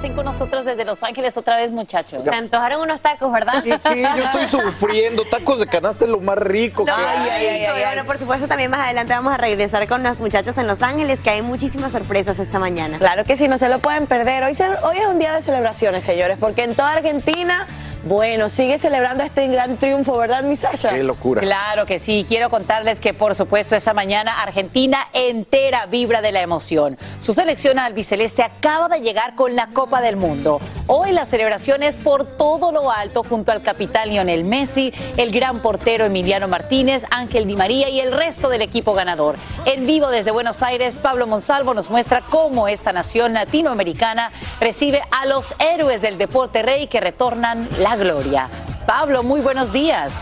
Estén con nosotros desde Los Ángeles otra vez, muchachos. Se antojaron unos tacos, ¿verdad? ¿Qué, qué? Yo estoy sufriendo. Tacos de canasta es lo más rico que Ay, hay. ay, ay, ay, Bueno, por supuesto, también más adelante vamos a regresar con los muchachos en Los Ángeles, que hay muchísimas sorpresas esta mañana. Claro que sí, no se lo pueden perder. Hoy, se- hoy es un día de celebraciones, señores, porque en toda Argentina, bueno, sigue celebrando este gran triunfo, ¿verdad, mi Sasha? Qué locura. Claro que sí. Quiero contarles que, por supuesto, esta mañana Argentina entera vibra de la emoción. Su selección albiceleste acaba de llegar con la Copa del Mundo. Hoy la celebración es por todo lo alto junto al capitán Lionel Messi, el gran portero Emiliano Martínez, Ángel Di María y el resto del equipo ganador. En vivo desde Buenos Aires, Pablo Monsalvo nos muestra cómo esta nación latinoamericana recibe a los héroes del deporte rey que retornan la gloria. Pablo, muy buenos días.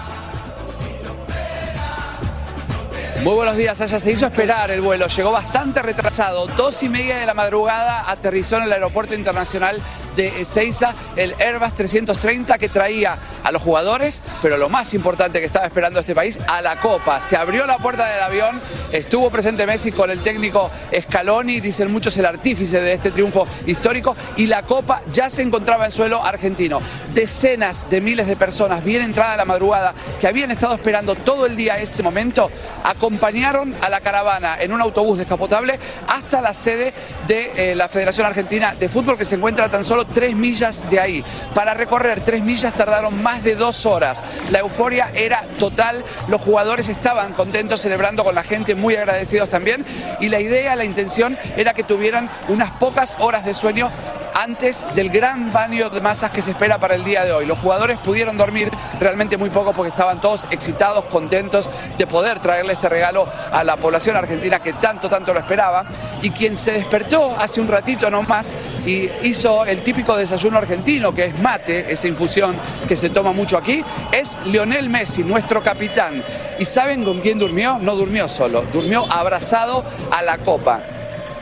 Muy buenos días, Aya. Se hizo esperar el vuelo, llegó bastante retrasado. Dos y media de la madrugada aterrizó en el aeropuerto internacional de Ezeiza el Airbus 330 que traía a los jugadores, pero lo más importante que estaba esperando este país, a la Copa. Se abrió la puerta del avión, estuvo presente Messi con el técnico Scaloni, dicen muchos el artífice de este triunfo histórico, y la Copa ya se encontraba en suelo argentino. Decenas de miles de personas, bien entrada la madrugada, que habían estado esperando todo el día ese momento, acompañaron a la caravana en un autobús descapotable hasta la sede de eh, la Federación Argentina de Fútbol, que se encuentra tan solo tres millas de ahí. Para recorrer tres millas tardaron más de dos horas. La euforia era total, los jugadores estaban contentos, celebrando con la gente, muy agradecidos también, y la idea, la intención era que tuvieran unas pocas horas de sueño antes del gran baño de masas que se espera para el día de hoy. Los jugadores pudieron dormir realmente muy poco porque estaban todos excitados, contentos de poder traerle este regalo a la población argentina que tanto, tanto lo esperaba. Y quien se despertó hace un ratito nomás y hizo el típico desayuno argentino, que es mate, esa infusión que se toma mucho aquí, es Lionel Messi, nuestro capitán. ¿Y saben con quién durmió? No durmió solo, durmió abrazado a la copa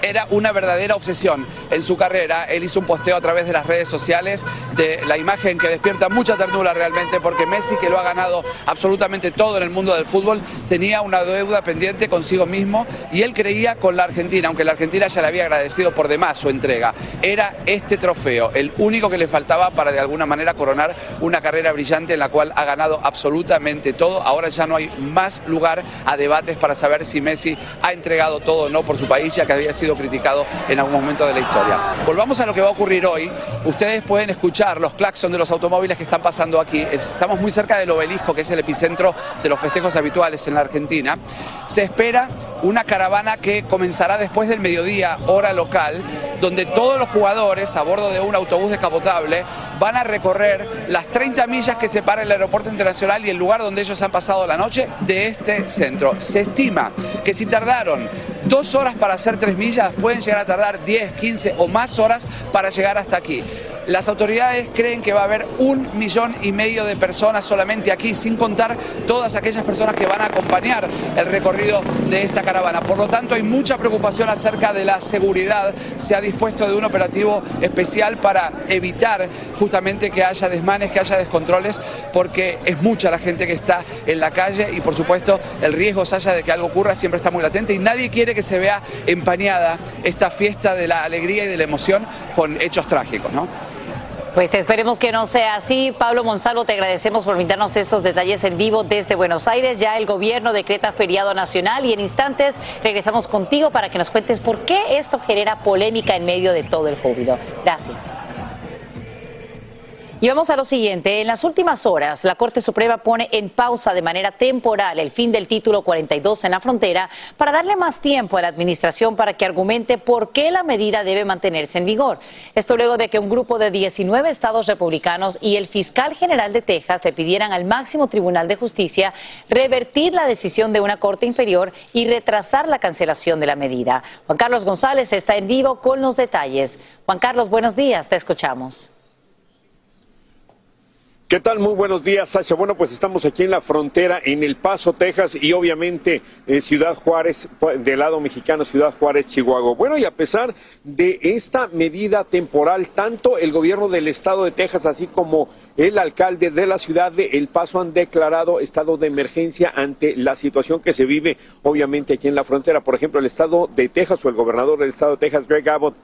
era una verdadera obsesión en su carrera. Él hizo un posteo a través de las redes sociales de la imagen que despierta mucha ternura realmente, porque Messi, que lo ha ganado absolutamente todo en el mundo del fútbol, tenía una deuda pendiente consigo mismo y él creía con la Argentina, aunque la Argentina ya le había agradecido por demás su entrega. Era este trofeo, el único que le faltaba para de alguna manera coronar una carrera brillante en la cual ha ganado absolutamente todo. Ahora ya no hay más lugar a debates para saber si Messi ha entregado todo o no por su país, ya que había sido criticado en algún momento de la historia. Volvamos a lo que va a ocurrir hoy. Ustedes pueden escuchar los claxon de los automóviles que están pasando aquí. Estamos muy cerca del obelisco, que es el epicentro de los festejos habituales en la Argentina. Se espera una caravana que comenzará después del mediodía, hora local, donde todos los jugadores a bordo de un autobús descapotable van a recorrer las 30 millas que separa el aeropuerto internacional y el lugar donde ellos han pasado la noche de este centro. Se estima que si tardaron dos horas para hacer tres millas, pueden llegar a tardar 10, 15 o más horas para llegar hasta aquí. Las autoridades creen que va a haber un millón y medio de personas solamente aquí, sin contar todas aquellas personas que van a acompañar el recorrido de esta caravana. Por lo tanto, hay mucha preocupación acerca de la seguridad. Se ha dispuesto de un operativo especial para evitar justamente que haya desmanes, que haya descontroles, porque es mucha la gente que está en la calle y por supuesto el riesgo, haya de que algo ocurra siempre está muy latente y nadie quiere que se vea empañada esta fiesta de la alegría y de la emoción con hechos trágicos, ¿no? Pues esperemos que no sea así. Pablo Monsalvo, te agradecemos por brindarnos estos detalles en vivo desde Buenos Aires. Ya el gobierno decreta feriado nacional y en instantes regresamos contigo para que nos cuentes por qué esto genera polémica en medio de todo el júbilo. Gracias. Y vamos a lo siguiente. En las últimas horas, la Corte Suprema pone en pausa de manera temporal el fin del título 42 en la frontera para darle más tiempo a la Administración para que argumente por qué la medida debe mantenerse en vigor. Esto luego de que un grupo de 19 estados republicanos y el fiscal general de Texas le pidieran al máximo Tribunal de Justicia revertir la decisión de una Corte inferior y retrasar la cancelación de la medida. Juan Carlos González está en vivo con los detalles. Juan Carlos, buenos días, te escuchamos. ¿Qué tal? Muy buenos días, Sasha. Bueno, pues estamos aquí en la frontera, en El Paso, Texas, y obviamente en Ciudad Juárez, del lado mexicano, Ciudad Juárez, Chihuahua. Bueno, y a pesar de esta medida temporal, tanto el gobierno del estado de Texas, así como el alcalde de la ciudad de El Paso han declarado estado de emergencia ante la situación que se vive, obviamente, aquí en la frontera. Por ejemplo, el estado de Texas o el gobernador del estado de Texas, Greg Abbott,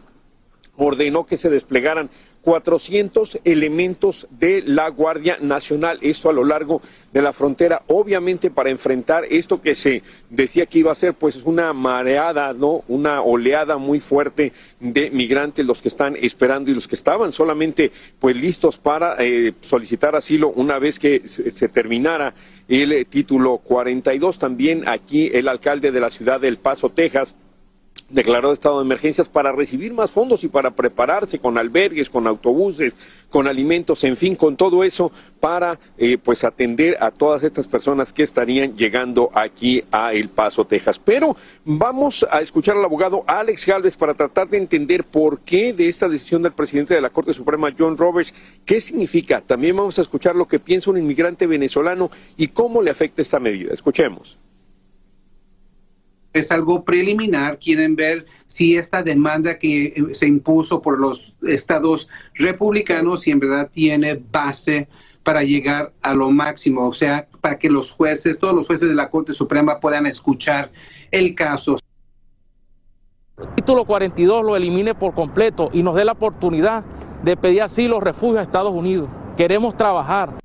ordenó que se desplegaran 400 elementos de la Guardia Nacional, esto a lo largo de la frontera, obviamente para enfrentar esto que se decía que iba a ser pues una mareada, ¿no? Una oleada muy fuerte de migrantes, los que están esperando y los que estaban solamente pues listos para eh, solicitar asilo una vez que se, terminara el eh, título 42. También aquí el alcalde de la ciudad del Paso, Texas, declaró estado de emergencias para recibir más fondos y para prepararse con albergues, con autobuses, con alimentos, en fin, con todo eso para eh, pues atender a todas estas personas que estarían llegando aquí a El Paso, Texas. Pero vamos a escuchar al abogado Alex Galvez para tratar de entender por qué de esta decisión del presidente de la Corte Suprema, John Roberts, qué significa. También vamos a escuchar lo que piensa un inmigrante venezolano y cómo le afecta esta medida. Escuchemos es algo preliminar, quieren ver si esta demanda que eh, se impuso por los estados republicanos, si en verdad tiene base para llegar a lo máximo, o sea, para que los jueces, todos los jueces de la Corte Suprema puedan escuchar el caso. El título 42 lo elimine por completo y nos dé la oportunidad de pedir asilo refugio a Estados Unidos. Queremos trabajar,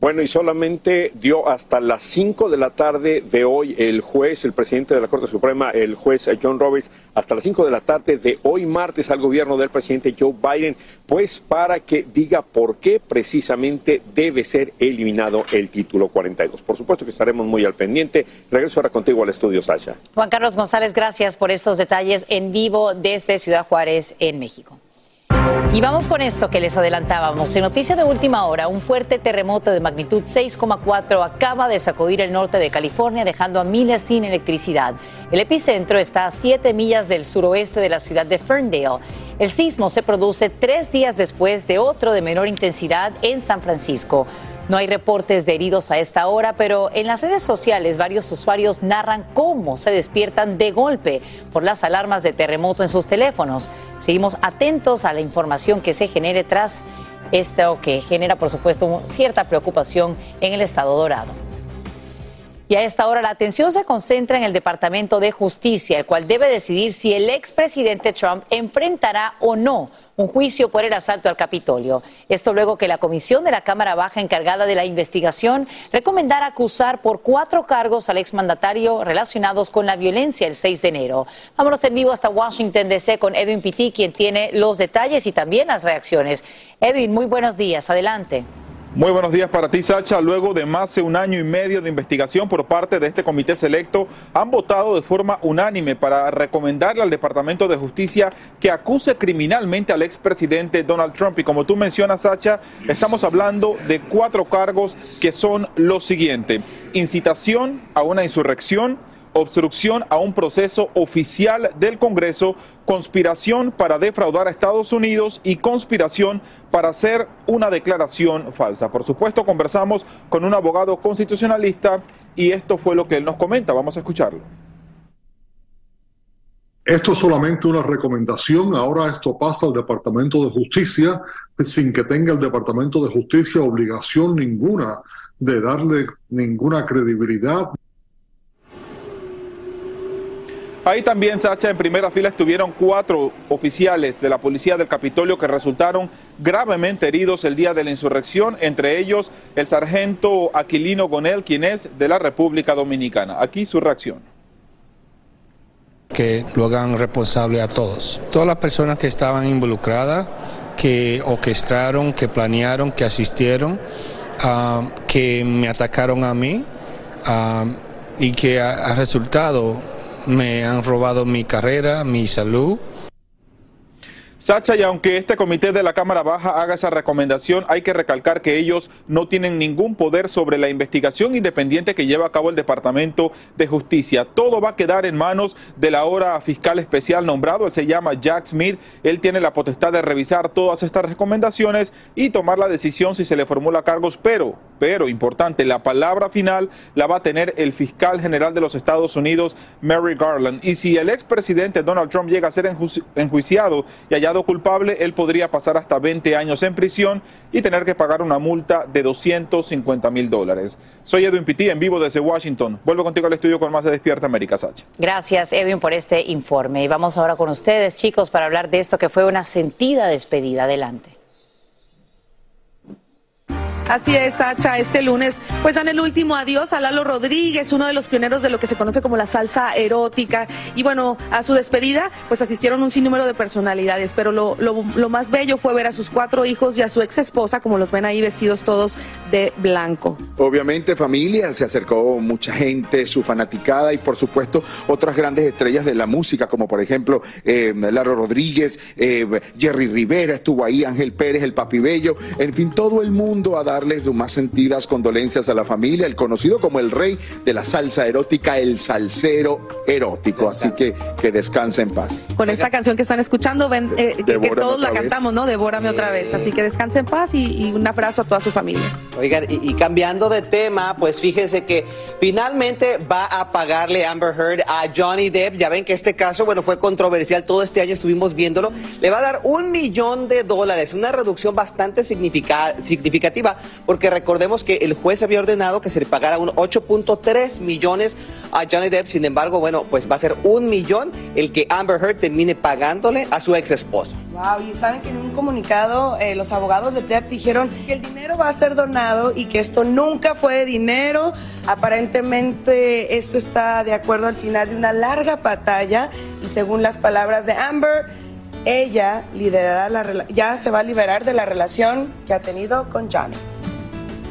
Bueno, y solamente dio hasta las 5 de la tarde de hoy el juez, el presidente de la Corte Suprema, el juez John Roberts, hasta las 5 de la tarde de hoy martes al gobierno del presidente Joe Biden, pues para que diga por qué precisamente debe ser eliminado el título 42. Por supuesto que estaremos muy al pendiente. Regreso ahora contigo al estudio, Sasha. Juan Carlos González, gracias por estos detalles en vivo desde Ciudad Juárez, en México. Y vamos con esto que les adelantábamos. En noticia de última hora, un fuerte terremoto de magnitud 6,4 acaba de sacudir el norte de California, dejando a miles sin electricidad. El epicentro está a 7 millas del suroeste de la ciudad de Ferndale. El sismo se produce tres días después de otro de menor intensidad en San Francisco. No hay reportes de heridos a esta hora, pero en las redes sociales varios usuarios narran cómo se despiertan de golpe por las alarmas de terremoto en sus teléfonos. Seguimos atentos a la información que se genere tras esto que genera, por supuesto, cierta preocupación en el estado dorado. Y a esta hora la atención se concentra en el Departamento de Justicia, el cual debe decidir si el expresidente Trump enfrentará o no un juicio por el asalto al Capitolio. Esto luego que la comisión de la Cámara Baja encargada de la investigación recomendara acusar por cuatro cargos al exmandatario relacionados con la violencia el 6 de enero. Vámonos en vivo hasta Washington DC con Edwin Pitti, quien tiene los detalles y también las reacciones. Edwin, muy buenos días. Adelante. Muy buenos días para ti, Sacha. Luego de más de un año y medio de investigación por parte de este comité selecto, han votado de forma unánime para recomendarle al Departamento de Justicia que acuse criminalmente al expresidente Donald Trump. Y como tú mencionas, Sacha, estamos hablando de cuatro cargos que son los siguientes. Incitación a una insurrección, obstrucción a un proceso oficial del Congreso, conspiración para defraudar a Estados Unidos y conspiración para hacer una declaración falsa. Por supuesto, conversamos con un abogado constitucionalista y esto fue lo que él nos comenta. Vamos a escucharlo. Esto es solamente una recomendación, ahora esto pasa al Departamento de Justicia sin que tenga el Departamento de Justicia obligación ninguna de darle ninguna credibilidad Ahí también, Sacha, en primera fila estuvieron cuatro oficiales de la policía del Capitolio que resultaron gravemente heridos el día de la insurrección, entre ellos el sargento Aquilino Gonel, quien es de la República Dominicana. Aquí su reacción. Que lo hagan responsable a todos. Todas las personas que estaban involucradas, que orquestaron, que planearon, que asistieron, ah, que me atacaron a mí ah, y que ha resultado me han robado mi carrera, mi salud. Sacha, y aunque este comité de la Cámara Baja haga esa recomendación, hay que recalcar que ellos no tienen ningún poder sobre la investigación independiente que lleva a cabo el Departamento de Justicia. Todo va a quedar en manos del ahora fiscal especial nombrado, él se llama Jack Smith. Él tiene la potestad de revisar todas estas recomendaciones y tomar la decisión si se le formula cargos, pero, pero importante, la palabra final la va a tener el fiscal general de los Estados Unidos, Mary Garland. Y si el expresidente Donald Trump llega a ser enjuiciado y allá culpable, él podría pasar hasta 20 años en prisión y tener que pagar una multa de 250 mil dólares. Soy Edwin Pitti, en vivo desde Washington. Vuelvo contigo al estudio con más de Despierta América, Sacha. Gracias, Edwin, por este informe. Y vamos ahora con ustedes, chicos, para hablar de esto que fue una sentida despedida. Adelante. Así es, Sacha, este lunes pues dan el último adiós a Lalo Rodríguez, uno de los pioneros de lo que se conoce como la salsa erótica. Y bueno, a su despedida pues asistieron un sinnúmero de personalidades, pero lo, lo, más bello fue ver a sus cuatro hijos y a su ex esposa, como los ven ahí vestidos todos de blanco. Obviamente familia, se acercó mucha gente, su fanaticada y por supuesto otras grandes estrellas de la música, como por ejemplo eh, Lalo Rodríguez, eh, Jerry Rivera, estuvo ahí Ángel Pérez, el Papi Bello, en fin, todo el mundo a dar darles sus más sentidas condolencias a la familia, el conocido como el rey de la salsa erótica, el salsero erótico. Así que que descanse en paz. Con esta canción que están escuchando, ven, eh, que, todos la cantamos, ¿no? Devórame otra vez. Así que descanse en paz y, un abrazo a toda su familia. Oigan, y, cambiando de tema, pues fíjense que finalmente va a pagarle Amber Heard a Johnny Depp. Ya ven que este caso, bueno, fue controversial. Todo este año estuvimos viéndolo. Le va a dar un millón de dólares, una reducción bastante significativa porque recordemos que el juez había ordenado que se le pagara un 8.3 millones a Johnny Depp, sin embargo, bueno, pues va a ser un millón el que Amber Heard termine pagándole a su ex esposo. Wow, y saben que en un comunicado eh, los abogados de Depp dijeron que el dinero va a ser donado y que esto nunca fue dinero. Aparentemente esto está de acuerdo al final de una larga batalla y según las palabras de Amber, ella liderará la ya se va a liberar de la relación que ha tenido con Johnny.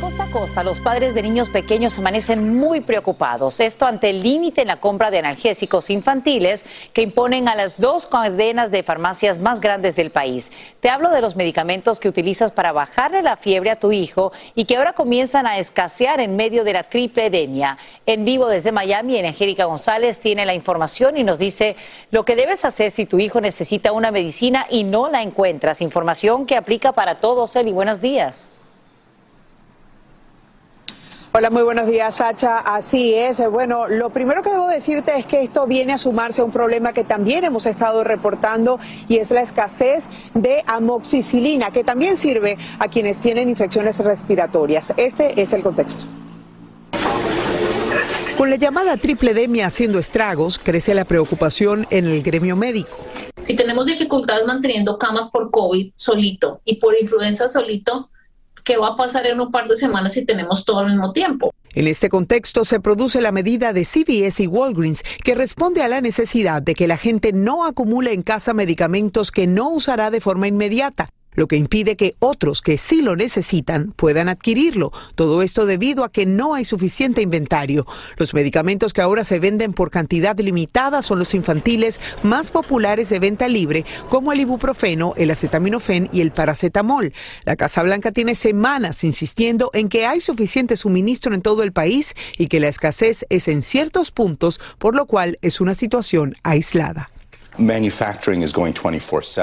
Costa a costa, los padres de niños pequeños amanecen muy preocupados. Esto ante el límite en la compra de analgésicos infantiles que imponen a las dos cadenas de farmacias más grandes del país. Te hablo de los medicamentos que utilizas para bajarle la fiebre a tu hijo y que ahora comienzan a escasear en medio de la triple edemia. En vivo desde Miami, Angélica González tiene la información y nos dice lo que debes hacer si tu hijo necesita una medicina y no la encuentras. Información que aplica para todos. Eli, buenos días. Hola, muy buenos días, Sacha. Así es. Bueno, lo primero que debo decirte es que esto viene a sumarse a un problema que también hemos estado reportando y es la escasez de amoxicilina, que también sirve a quienes tienen infecciones respiratorias. Este es el contexto. Con la llamada triple demia haciendo estragos, crece la preocupación en el gremio médico. Si tenemos dificultades manteniendo camas por COVID solito y por influenza solito, ¿qué va a pasar en un par de semanas si tenemos todo al mismo tiempo? En este contexto se produce la medida de CVS y Walgreens que responde a la necesidad de que la gente no acumule en casa medicamentos que no usará de forma inmediata lo que impide que otros que sí lo necesitan puedan adquirirlo. Todo esto debido a que no hay suficiente inventario. Los medicamentos que ahora se venden por cantidad limitada son los infantiles más populares de venta libre, como el ibuprofeno, el acetaminofén y el paracetamol. La Casa Blanca tiene semanas insistiendo en que hay suficiente suministro en todo el país y que la escasez es en ciertos puntos, por lo cual es una situación aislada.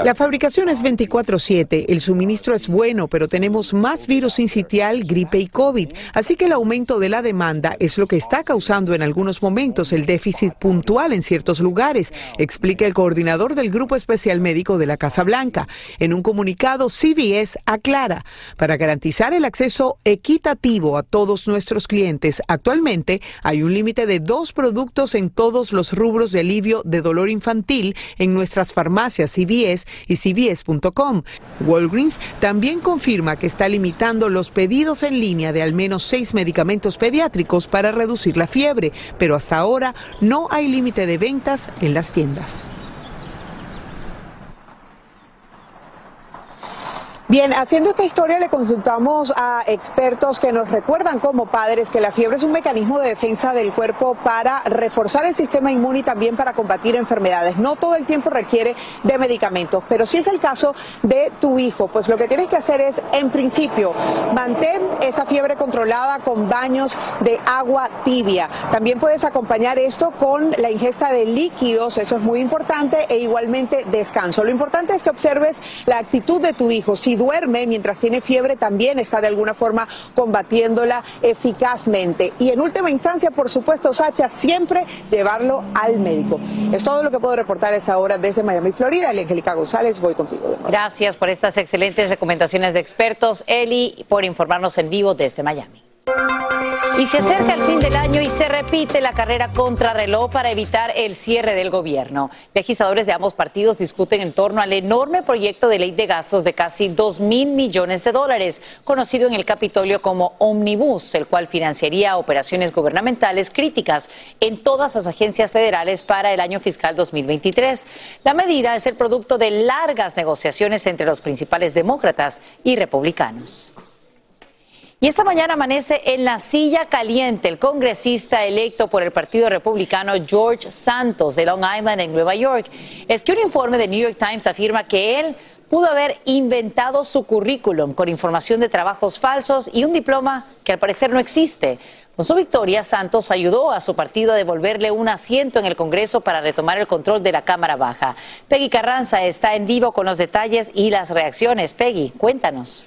La fabricación es 24/7, el suministro es bueno, pero tenemos más virus incitial, gripe y COVID, así que el aumento de la demanda es lo que está causando en algunos momentos el déficit puntual en ciertos lugares, explica el coordinador del Grupo Especial Médico de la Casa Blanca. En un comunicado, CBS aclara, para garantizar el acceso equitativo a todos nuestros clientes, actualmente hay un límite de dos productos en todos los rubros de alivio de dolor infantil en nuestras farmacias CVS y CVS.com. Walgreens también confirma que está limitando los pedidos en línea de al menos seis medicamentos pediátricos para reducir la fiebre, pero hasta ahora no hay límite de ventas en las tiendas. Bien, haciendo esta historia le consultamos a expertos que nos recuerdan como padres que la fiebre es un mecanismo de defensa del cuerpo para reforzar el sistema inmune y también para combatir enfermedades. No todo el tiempo requiere de medicamentos, pero si es el caso de tu hijo, pues lo que tienes que hacer es, en principio, mantén esa fiebre controlada con baños de agua tibia. También puedes acompañar esto con la ingesta de líquidos, eso es muy importante, e igualmente descanso. Lo importante es que observes la actitud de tu hijo. Duerme mientras tiene fiebre, también está de alguna forma combatiéndola eficazmente. Y en última instancia, por supuesto, Sacha, siempre llevarlo al médico. Es todo lo que puedo reportar a esta hora desde Miami, Florida. El Angélica González, voy contigo. De nuevo. Gracias por estas excelentes recomendaciones de expertos, Eli, por informarnos en vivo desde Miami. Y se acerca el fin del año y se repite la carrera contrarreloj para evitar el cierre del gobierno. Legisladores de ambos partidos discuten en torno al enorme proyecto de ley de gastos de casi 2 mil millones de dólares, conocido en el Capitolio como Omnibus, el cual financiaría operaciones gubernamentales críticas en todas las agencias federales para el año fiscal 2023. La medida es el producto de largas negociaciones entre los principales demócratas y republicanos. Y esta mañana amanece en la silla caliente el congresista electo por el Partido Republicano George Santos de Long Island en Nueva York. Es que un informe de New York Times afirma que él pudo haber inventado su currículum con información de trabajos falsos y un diploma que al parecer no existe. Con su victoria, Santos ayudó a su partido a devolverle un asiento en el Congreso para retomar el control de la Cámara Baja. Peggy Carranza está en vivo con los detalles y las reacciones. Peggy, cuéntanos.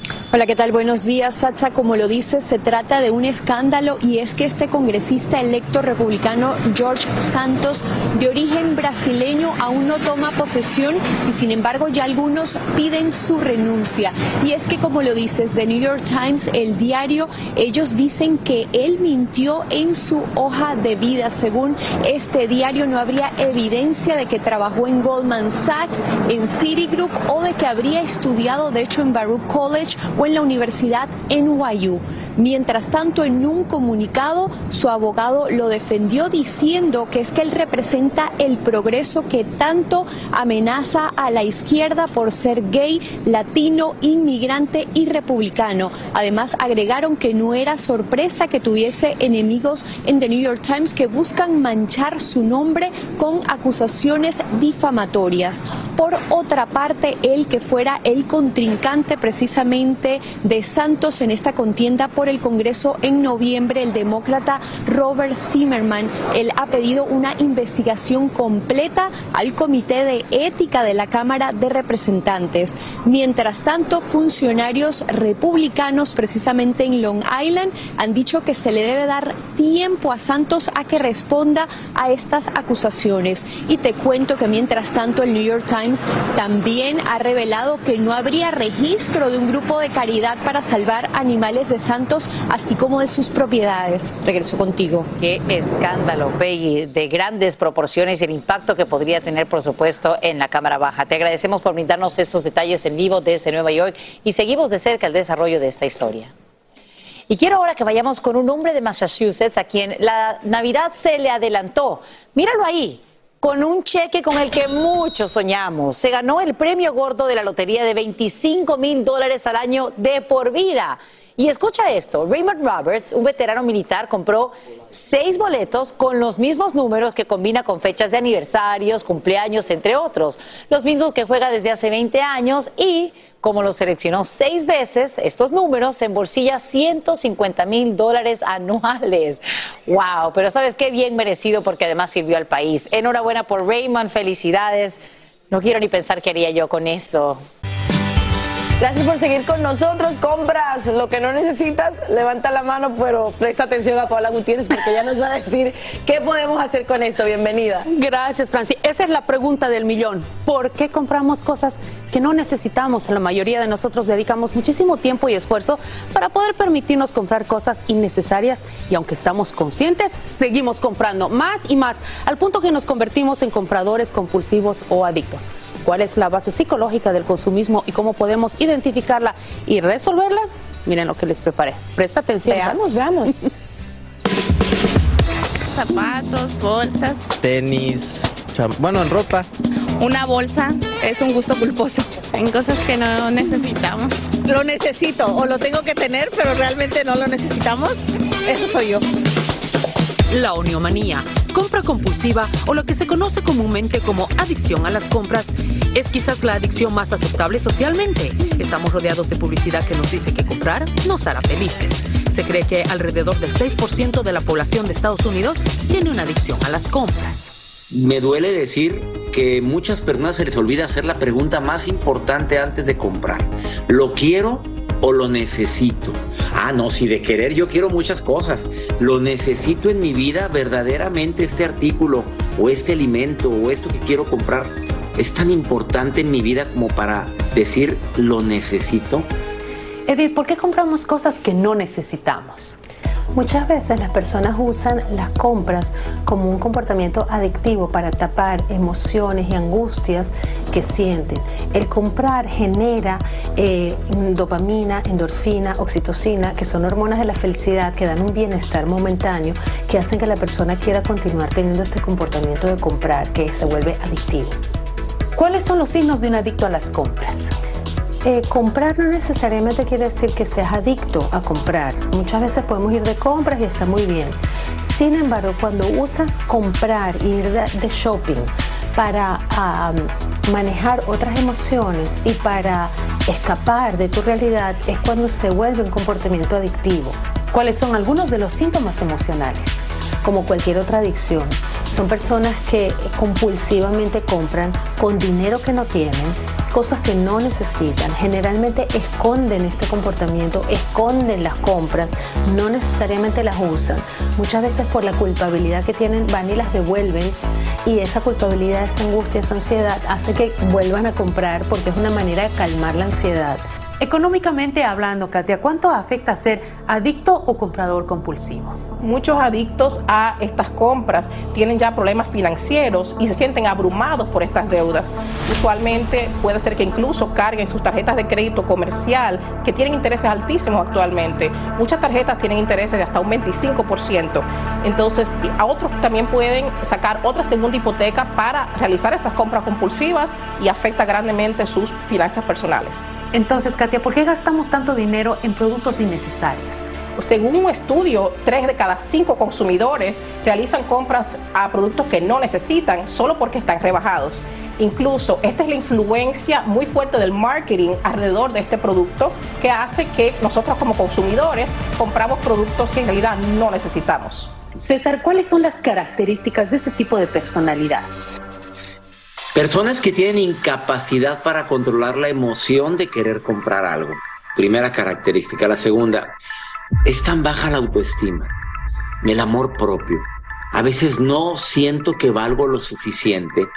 Hola, ¿qué tal? Buenos días, Sacha. Como lo dices, se trata de un escándalo y es que este congresista electo republicano, George Santos, de origen brasileño, aún no toma posesión y sin embargo ya algunos piden su renuncia. Y es que, como lo dices, The New York Times, el diario, ellos dicen que él mintió en su hoja de vida. Según este diario, no habría evidencia de que trabajó en Goldman Sachs, en Citigroup o de que habría estudiado, de hecho, en Baruch College en la Universidad NYU. Mientras tanto, en un comunicado, su abogado lo defendió diciendo que es que él representa el progreso que tanto amenaza a la izquierda por ser gay, latino, inmigrante y republicano. Además, agregaron que no era sorpresa que tuviese enemigos en The New York Times que buscan manchar su nombre con acusaciones difamatorias. Por otra parte, él que fuera el contrincante precisamente de Santos en esta contienda por el Congreso en noviembre, el demócrata Robert Zimmerman, él ha pedido una investigación completa al Comité de Ética de la Cámara de Representantes. Mientras tanto, funcionarios republicanos, precisamente en Long Island, han dicho que se le debe dar tiempo a Santos a que responda a estas acusaciones. Y te cuento que mientras tanto el New York Times también ha revelado que no habría registro de un grupo de caridad para salvar animales de Santos, así como de sus propiedades. Regreso contigo. Qué escándalo, Peggy, de grandes proporciones y el impacto que podría tener, por supuesto, en la Cámara Baja. Te agradecemos por brindarnos estos detalles en vivo desde Nueva York y seguimos de cerca el desarrollo de esta historia. Y quiero ahora que vayamos con un hombre de Massachusetts a quien la Navidad se le adelantó. Míralo ahí con un cheque con el que muchos soñamos. Se ganó el premio gordo de la lotería de 25 mil dólares al año de por vida. Y escucha esto, Raymond Roberts, un veterano militar, compró seis boletos con los mismos números que combina con fechas de aniversarios, cumpleaños, entre otros, los mismos que juega desde hace 20 años y como los seleccionó seis veces, estos números se embolsilla 150 mil dólares anuales. ¡Wow! Pero sabes qué bien merecido porque además sirvió al país. Enhorabuena por Raymond, felicidades. No quiero ni pensar qué haría yo con eso. Gracias por seguir con nosotros. Compras lo que no necesitas, levanta la mano, pero presta atención a Paula Gutiérrez porque ya nos va a decir qué podemos hacer con esto. Bienvenida. Gracias, Franci. Esa es la pregunta del millón. ¿Por qué compramos cosas que no necesitamos? La mayoría de nosotros dedicamos muchísimo tiempo y esfuerzo para poder permitirnos comprar cosas innecesarias y aunque estamos conscientes, seguimos comprando más y más, al punto que nos convertimos en compradores compulsivos o adictos cuál es la base psicológica del consumismo y cómo podemos identificarla y resolverla, miren lo que les preparé. Presta atención. Veamos, veamos. Zapatos, bolsas. Tenis, bueno, en ropa. Una bolsa es un gusto culposo en cosas que no necesitamos. Lo necesito o lo tengo que tener, pero realmente no lo necesitamos. Eso soy yo. La oniomanía, compra compulsiva o lo que se conoce comúnmente como adicción a las compras es quizás la adicción más aceptable socialmente. Estamos rodeados de publicidad que nos dice que comprar nos hará felices. Se cree que alrededor del 6% de la población de Estados Unidos tiene una adicción a las compras. Me duele decir que muchas personas se les olvida hacer la pregunta más importante antes de comprar. ¿Lo quiero o lo necesito? Ah, no, si de querer yo quiero muchas cosas. Lo necesito en mi vida verdaderamente este artículo o este alimento o esto que quiero comprar. ¿Es tan importante en mi vida como para decir lo necesito? Edith, ¿por qué compramos cosas que no necesitamos? Muchas veces las personas usan las compras como un comportamiento adictivo para tapar emociones y angustias que sienten. El comprar genera eh, dopamina, endorfina, oxitocina, que son hormonas de la felicidad que dan un bienestar momentáneo que hacen que la persona quiera continuar teniendo este comportamiento de comprar que se vuelve adictivo. ¿Cuáles son los signos de un adicto a las compras? Eh, comprar no necesariamente quiere decir que seas adicto a comprar. Muchas veces podemos ir de compras y está muy bien. Sin embargo, cuando usas comprar, ir de, shopping, para manejar otras emociones y para escapar de tu realidad es cuando se vuelve un comportamiento adictivo. ¿Cuáles son algunos de los síntomas emocionales? Como cualquier otra adicción, son personas que compulsivamente compran con dinero que no tienen, cosas que no necesitan. Generalmente esconden este comportamiento, esconden las compras, no necesariamente las usan. Muchas veces por la culpabilidad que tienen van y las devuelven y esa culpabilidad, esa angustia, esa ansiedad hace que vuelvan a comprar porque es una manera de calmar la ansiedad. Económicamente hablando, Katia, ¿cuánto afecta ser adicto o comprador compulsivo? Muchos adictos a estas compras tienen ya problemas financieros y se sienten abrumados por estas deudas. Usualmente puede ser que incluso carguen sus tarjetas de crédito comercial que tienen intereses altísimos actualmente. Muchas tarjetas tienen intereses de hasta un 25%. Entonces, a otros también pueden sacar otra segunda hipoteca para realizar esas compras compulsivas y afecta grandemente sus finanzas personales. Entonces, Katia, ¿por qué gastamos tanto dinero en productos innecesarios? Según un estudio, tres de cada cinco consumidores realizan compras a productos que no necesitan solo porque están rebajados. Incluso esta es la influencia muy fuerte del marketing alrededor de este producto que hace que nosotros como consumidores compramos productos que en realidad no necesitamos. César, ¿cuáles son las características de este tipo de personalidad? Personas que tienen incapacidad para controlar la emoción de querer comprar algo. Primera característica. La segunda, es tan baja la autoestima, el amor propio. A veces no siento que valgo lo suficiente,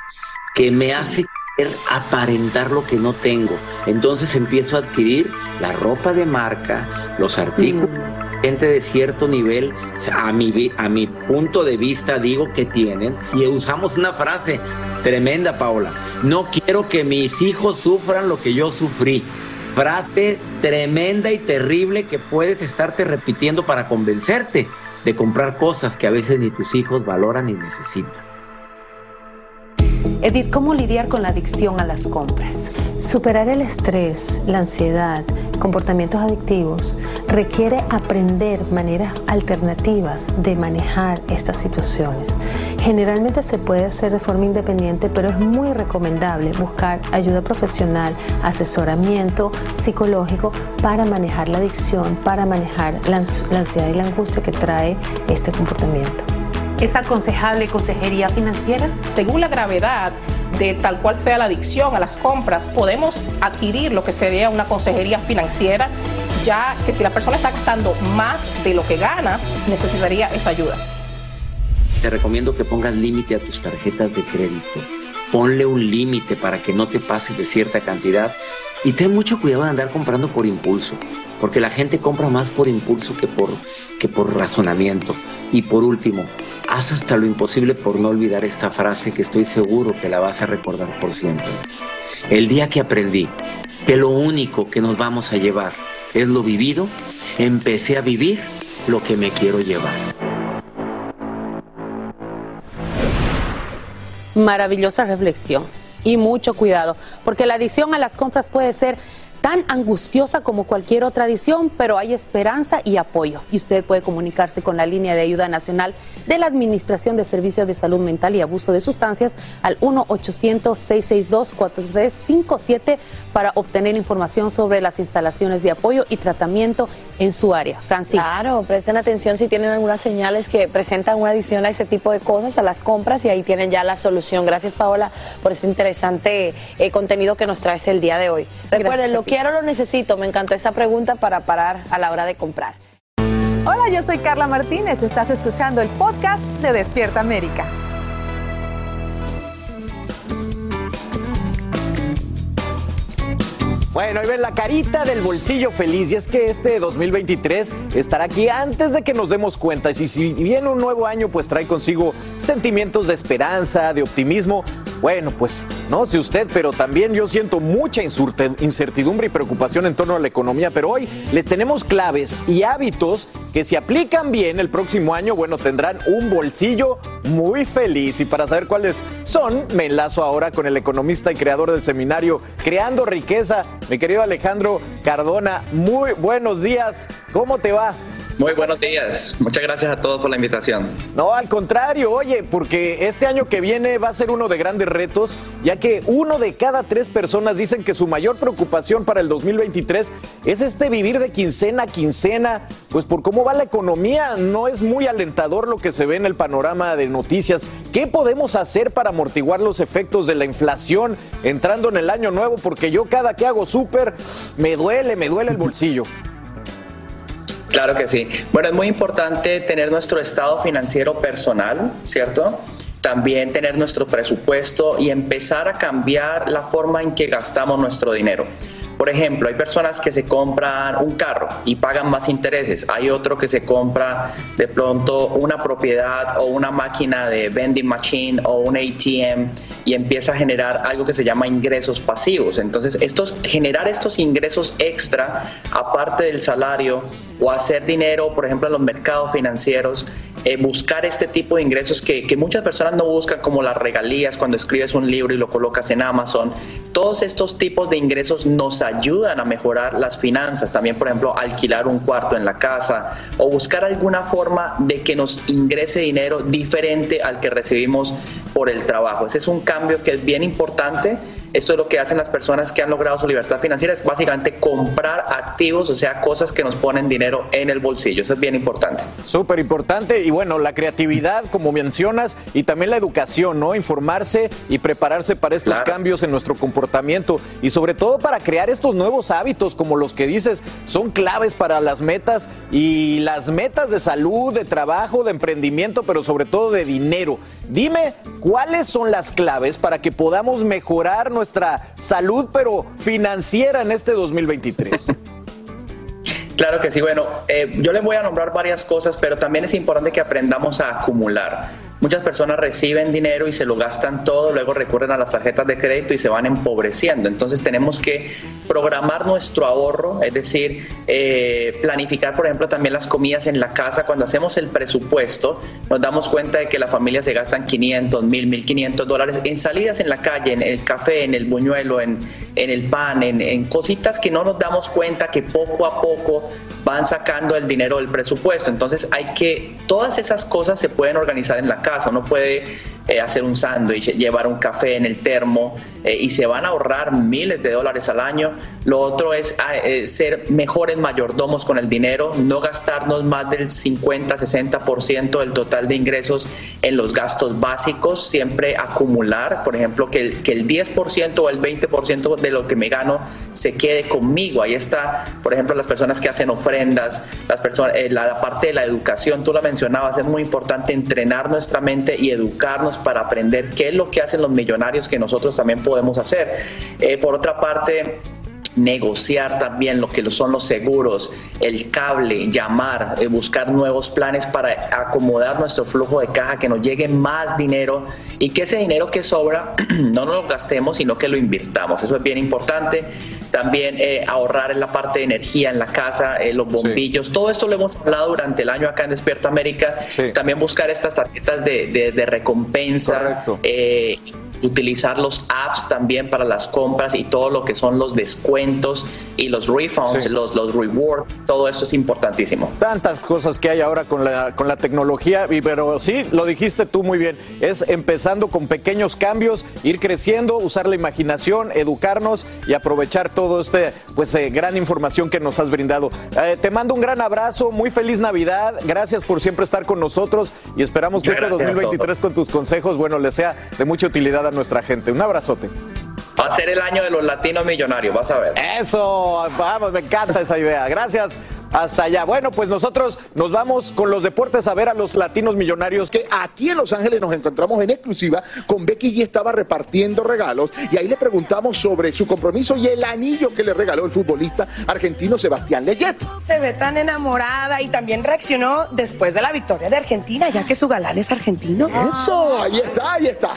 que me hace querer aparentar lo que no tengo. Entonces empiezo a adquirir la ropa de marca, los artículos. Gente de cierto nivel, a mi, a mi punto de vista, digo que tienen, y usamos una frase tremenda, Paola. No quiero que mis hijos sufran lo que yo sufrí. Frase tremenda y terrible que puedes estarte repitiendo para convencerte de comprar cosas que a veces ni tus hijos valoran ni necesitan. Edith, ¿cómo lidiar con la adicción a las compras? Superar el estrés, la ansiedad, comportamientos adictivos requiere aprender maneras alternativas de manejar estas situaciones. Generalmente se puede hacer de forma independiente, pero es muy recomendable buscar ayuda profesional, asesoramiento psicológico para manejar la adicción, para manejar la, ansiedad y la angustia que trae este comportamiento. ¿Es aconsejable consejería financiera? Según la gravedad de tal cual sea la adicción a las compras, podemos adquirir lo que sería una consejería financiera, ya que si la persona está gastando más de lo que gana, necesitaría esa ayuda. Te recomiendo que pongas límite a tus tarjetas de crédito. Ponle un límite para que no te pases de cierta cantidad y ten mucho cuidado de andar comprando por impulso, porque la gente compra más por impulso que por, que por razonamiento. Y por último, haz hasta lo imposible por no olvidar esta frase que estoy seguro que la vas a recordar por siempre. El día que aprendí que lo único que nos vamos a llevar es lo vivido, empecé a vivir lo que me quiero llevar. Maravillosa reflexión y mucho cuidado, porque la adicción a las compras puede ser tan angustiosa como cualquier otra adicción, pero hay esperanza y apoyo. Y usted puede comunicarse con la línea de ayuda nacional de la Administración de Servicios de Salud Mental y Abuso de Sustancias al 1-800-662-4357 para obtener información sobre las instalaciones de apoyo y tratamiento en su área. Francis. Claro, presten atención si tienen algunas señales que presentan una adicción a ese tipo de cosas, a las compras, y ahí tienen ya la solución. Gracias, Paola, por este interesante eh, contenido que nos traes el día de hoy. Recuerden, lo que quiero, lo necesito. Me encantó esa pregunta para parar a la hora de comprar. Hola, yo soy Carla Martínez. Estás escuchando el podcast de Despierta América. Bueno, ahí ven la carita del bolsillo feliz y es que este 2023 estará aquí antes de que nos demos cuenta. Y si, viene un nuevo año, pues trae consigo sentimientos de esperanza, de optimismo. Bueno, pues no sé usted, pero también yo siento mucha incertidumbre y preocupación en torno a la economía. Pero hoy les tenemos claves y hábitos que si aplican bien el próximo año, bueno, tendrán un bolsillo muy feliz. Y para saber cuáles son, me enlazo ahora con el economista y creador del seminario Creando Riqueza mi querido Alejandro Cardona, muy buenos días. ¿Cómo te va? Muy buenos días. Muchas gracias a todos por la invitación. No, al contrario, oye, porque este año que viene va a ser uno de grandes retos, ya que uno de cada tres personas dicen que su mayor preocupación para el 2023 es este vivir de quincena a quincena, pues por cómo va la economía, no es muy alentador lo que se ve en el panorama de noticias. ¿Qué podemos hacer para amortiguar los efectos de la inflación entrando en el año nuevo? Porque yo cada que hago súper me duele, me duele el bolsillo. Claro que sí. Bueno, es muy importante tener nuestro estado financiero personal, ¿cierto? También tener nuestro presupuesto y empezar a cambiar la forma en que gastamos nuestro dinero. Por ejemplo, hay personas que se compran un carro y pagan más intereses. Hay otro que se compra de pronto una propiedad o una máquina de vending machine o un ATM y empieza a generar algo que se llama ingresos pasivos. Entonces, estos, generar estos ingresos extra, aparte del salario, o hacer dinero, por ejemplo, en los mercados financieros, eh, buscar este tipo de ingresos que, que, muchas personas no buscan, como las regalías cuando escribes un libro y lo colocas en Amazon. Todos estos tipos de ingresos nos ayudan a mejorar las finanzas. También, por ejemplo, alquilar un cuarto en la casa o buscar alguna forma de que nos ingrese dinero diferente al que recibimos por el trabajo. Ese es un cambio que es bien importante esto es lo que hacen las personas que han logrado su libertad financiera, es básicamente comprar activos, o sea, cosas que nos ponen dinero en el bolsillo. Eso es bien importante. Súper importante. Y bueno, la creatividad, como mencionas, y también la educación, ¿no? Informarse y prepararse para estos cambios en nuestro comportamiento y sobre todo para crear estos nuevos hábitos, como los que dices, son claves para las metas y las metas de salud, de trabajo, de emprendimiento, pero sobre todo de dinero. Dime, ¿cuáles son las claves para que podamos mejorar nuestra nuestra salud, pero financiera en este 2023? Claro que sí. Bueno, eh, yo les voy a nombrar varias cosas, pero también es importante que aprendamos a acumular. Muchas personas reciben dinero y se lo gastan todo, luego recurren a las tarjetas de crédito y se van empobreciendo. Entonces tenemos que programar nuestro ahorro, es decir, eh, planificar, por ejemplo, también las comidas en la casa. Cuando hacemos el presupuesto, nos damos cuenta de que la familia se gastan 500, 1000, 1500 dólares en salidas en la calle, en el café, en el buñuelo, en, en el pan, en, en cositas que no nos damos cuenta que poco a poco van sacando el dinero del presupuesto. Entonces hay que, todas esas cosas se pueden organizar en la casa. Uno puede eh, hacer un sándwich, llevar un café en el termo eh, y se van a ahorrar miles de dólares al año. Lo otro es ah, eh, ser mejores mayordomos con el dinero, no gastarnos más del 50-60% del total de ingresos en los gastos básicos, siempre acumular, por ejemplo, que el, que el 10% o el 20% de lo que me gano se quede conmigo. Ahí está, por ejemplo, las personas que hacen ofrendas, las personas, la, la parte de la educación, tú la mencionabas, es muy importante entrenar nuestra mente y educarnos para aprender qué es lo que hacen los millonarios que nosotros también podemos hacer. Eh, por otra parte, negociar también lo que son los seguros, el cable, llamar, eh, buscar nuevos planes para acomodar nuestro flujo de caja, que nos llegue más dinero y que ese dinero que sobra no nos lo gastemos, sino que lo invirtamos. Eso es bien importante. También eh, ahorrar en la parte de energía en la casa, eh, los bombillos, todo esto lo hemos hablado durante el año acá en Despierta América. También buscar estas tarjetas de, de, recompensa utilizar los apps también para las compras y todo lo que son los descuentos y los refunds, los, los rewards, todo esto es importantísimo. Tantas cosas que hay ahora con la, con la tecnología, pero sí, lo dijiste tú muy bien, es empezando con pequeños cambios, ir creciendo, usar la imaginación, educarnos y aprovechar todo este, pues, eh, gran información que nos has brindado. Eh, te mando un gran abrazo, muy feliz Navidad, gracias por siempre estar con nosotros y esperamos que este 2023 con tus consejos, bueno, les sea de mucha utilidad a nuestra gente. Un abrazote. Va a ser el año de los latinos millonarios, vas a ver. Eso, vamos, me encanta esa idea. Gracias. Hasta allá. Bueno, pues nosotros nos vamos con los deportes a ver a los latinos millonarios. Que aquí en Los Ángeles nos encontramos en exclusiva con Becky y estaba repartiendo regalos y ahí le preguntamos sobre su compromiso y el anillo que le regaló el futbolista argentino Sebastián Leyet. Se ve tan enamorada y también reaccionó después de la victoria de Argentina, ya que su galán es argentino. Eso, ahí está, ahí está.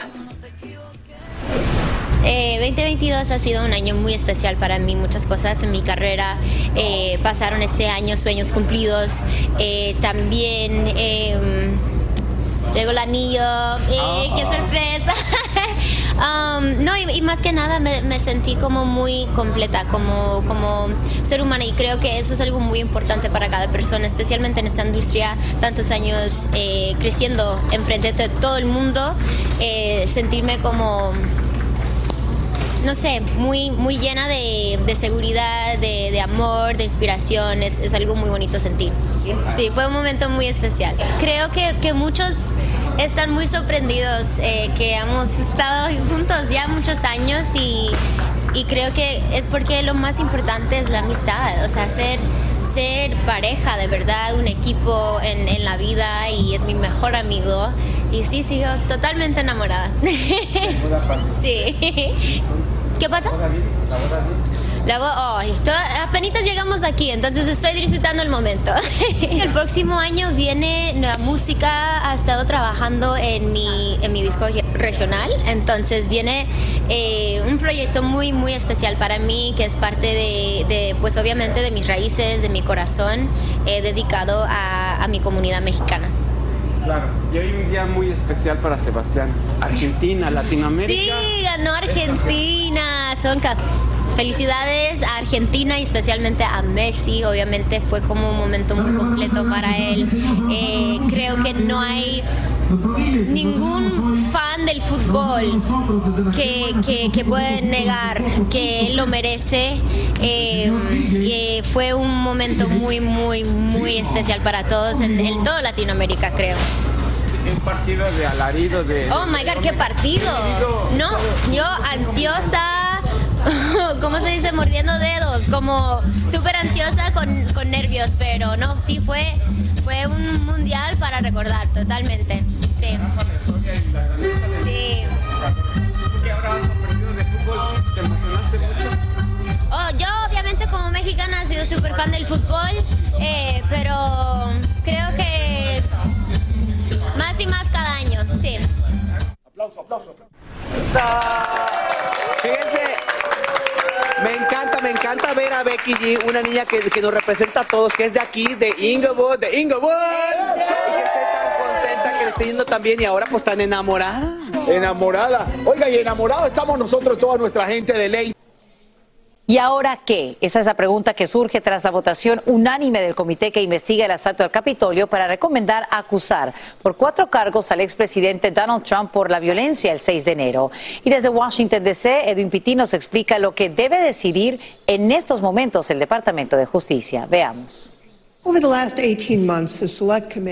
2022 eh, ha sido un año muy especial para mí, muchas cosas en mi carrera eh, pasaron este año, sueños cumplidos, eh, también em, llegó el anillo, qué sorpresa. Um, no, y, más que nada me, sentí como muy completa como, como ser humana y creo que eso es algo muy importante para cada persona, especialmente en esta industria, tantos años eh, creciendo enfrente de todo el mundo, eh, sentirme como no sé, muy, muy llena de, seguridad, de, amor, de inspiración. Es, algo muy bonito sentir. Sí, fue un momento muy especial. Creo que, muchos están muy sorprendidos eh, que hemos estado juntos ya muchos años y, creo que es porque lo más importante es la amistad, o sea, ser, ser pareja de verdad, un equipo en, en la vida y es mi mejor amigo. Y sí, sigo totalmente enamorada. sí. ¿Qué pasa? La voz, oh, apenas llegamos aquí, entonces estoy disfrutando el momento. el próximo año viene nueva música, ha estado trabajando en mi, en mi disco regional, entonces viene eh, un proyecto muy, muy especial para mí, que es parte de, pues obviamente de mis raíces, de mi corazón, eh, dedicado a mi comunidad mexicana. Claro, y hoy un día muy especial para Sebastián. Argentina, Latinoamérica. Sí, ganó Argentina. Son felicidades a Argentina y especialmente a Messi. Obviamente fue como un momento muy completo para él. Eh, creo que no hay ningún fan del fútbol que, que, puede negar que él lo merece. Eh, eh, fue un momento muy, muy, muy especial para todos en, toda Latinoamérica, creo. Un partido de alarido de... Oh my God, qué partido. No, yo ansiosa, ¿cómo se dice? Mordiendo dedos, como súper ansiosa con, con nervios, pero no, sí fue, fue un mundial para recordar, totalmente. Sí. Sí. ¿Qué ahora has aprendido de fútbol? ¿Te emocionaste mucho? Oh, yo obviamente como mexicana he sido súper fan del fútbol, eh, pero creo que más y más cada año, sí. Aplauso, aplauso. Fíjense, me encanta, me encanta ver a Becky G, una niña que, que, nos representa a todos, que es de aquí, de Inglewood, de Inglewood. Que tan contenta, que le esté yendo tan bien y ahora pues tan enamorada. Enamorada. Oiga, y enamorado estamos nosotros, toda nuestra gente de ley. ¿Y ahora qué? Esa es la pregunta que surge tras la votación unánime del comité que investiga el asalto al Capitolio para recomendar acusar por cuatro cargos al expresidente Donald Trump por la violencia el 6 de enero. Y desde Washington, D.C., Edwin Pitti nos explica lo que debe decidir en estos momentos el Departamento de Justicia. Veamos.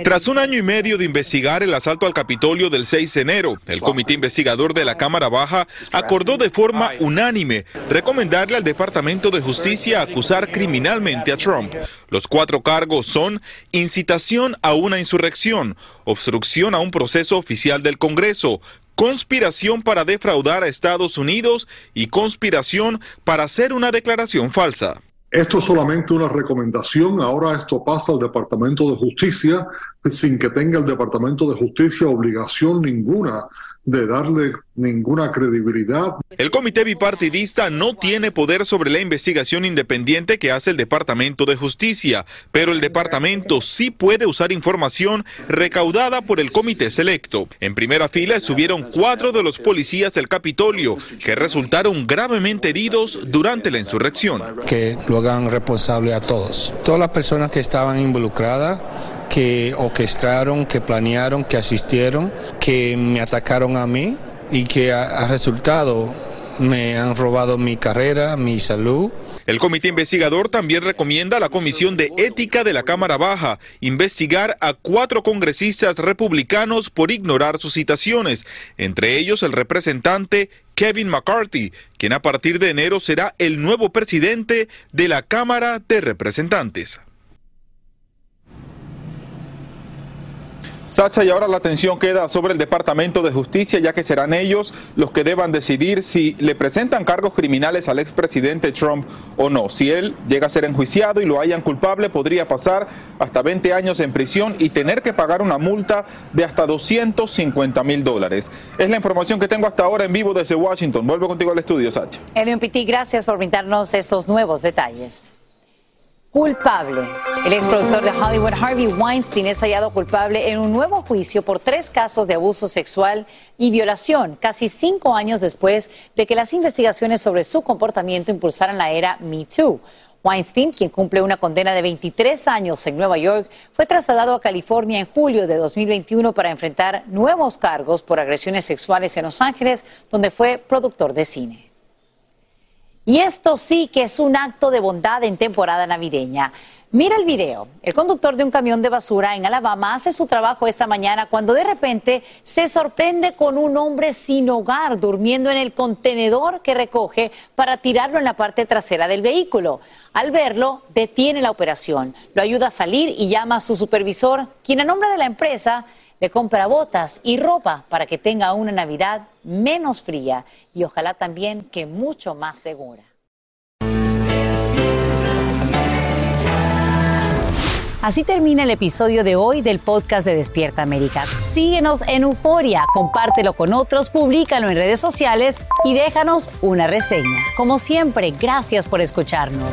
Tras un año y medio de investigar el asalto al Capitolio del 6 de enero, el comité investigador de la Cámara Baja acordó de forma unánime recomendarle al Departamento de Justicia acusar criminalmente a Trump. Los cuatro cargos son incitación a una insurrección, obstrucción a un proceso oficial del Congreso, conspiración para defraudar a Estados Unidos y conspiración para hacer una declaración falsa. Esto es solamente una recomendación, ahora esto pasa al Departamento de Justicia sin que tenga el Departamento de Justicia obligación ninguna de darle ninguna credibilidad. El comité bipartidista no tiene poder sobre la investigación independiente que hace el Departamento de Justicia, pero el departamento sí puede usar información recaudada por el comité selecto. En primera fila estuvieron cuatro de los policías del Capitolio que resultaron gravemente heridos durante la insurrección. Que lo hagan responsable a todos. Todas las personas que estaban involucradas que orquestaron, que planearon, que asistieron, que me atacaron a mí y que ha, resultado me han robado mi carrera, mi salud. El comité investigador también recomienda a la Comisión de Ética de la Cámara Baja investigar a cuatro congresistas republicanos por ignorar sus citaciones, entre ellos el representante Kevin McCarthy, quien a partir de enero será el nuevo presidente de la Cámara de Representantes. Sacha, y ahora la atención queda sobre el Departamento de Justicia, ya que serán ellos los que deban decidir si le presentan cargos criminales al expresidente Trump o no. Si él llega a ser enjuiciado y lo hayan culpable, podría pasar hasta 20 años en prisión y tener que pagar una multa de hasta 250 mil dólares. Es la información que tengo hasta ahora en vivo desde Washington. Vuelvo contigo al estudio, Sacha. Elion gracias por brindarnos estos nuevos detalles. Culpable. El exproductor de Hollywood, Harvey Weinstein, es hallado culpable en un nuevo juicio por tres casos de abuso sexual y violación, casi cinco años después de que las investigaciones sobre su comportamiento impulsaran la era Me Too. Weinstein, quien cumple una condena de 23 años en Nueva York, fue trasladado a California en julio de 2021 para enfrentar nuevos cargos por agresiones sexuales en Los Ángeles, donde fue productor de cine. Y esto sí que es un acto de bondad en temporada navideña. Mira el video. El conductor de un camión de basura en Alabama hace su trabajo esta mañana cuando de repente se sorprende con un hombre sin hogar durmiendo en el contenedor que recoge para tirarlo en la parte trasera del vehículo. Al verlo, detiene la operación, lo ayuda a salir y llama a su supervisor, quien a nombre de la empresa le compra botas y ropa para que tenga una Navidad menos fría y ojalá también que mucho más segura. Así termina el episodio de hoy del podcast de Despierta América. Síguenos en Euforia, compártelo con otros, públicalo en redes sociales y déjanos una reseña. Como siempre, gracias por escucharnos.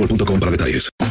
boostmobile.com para detalles.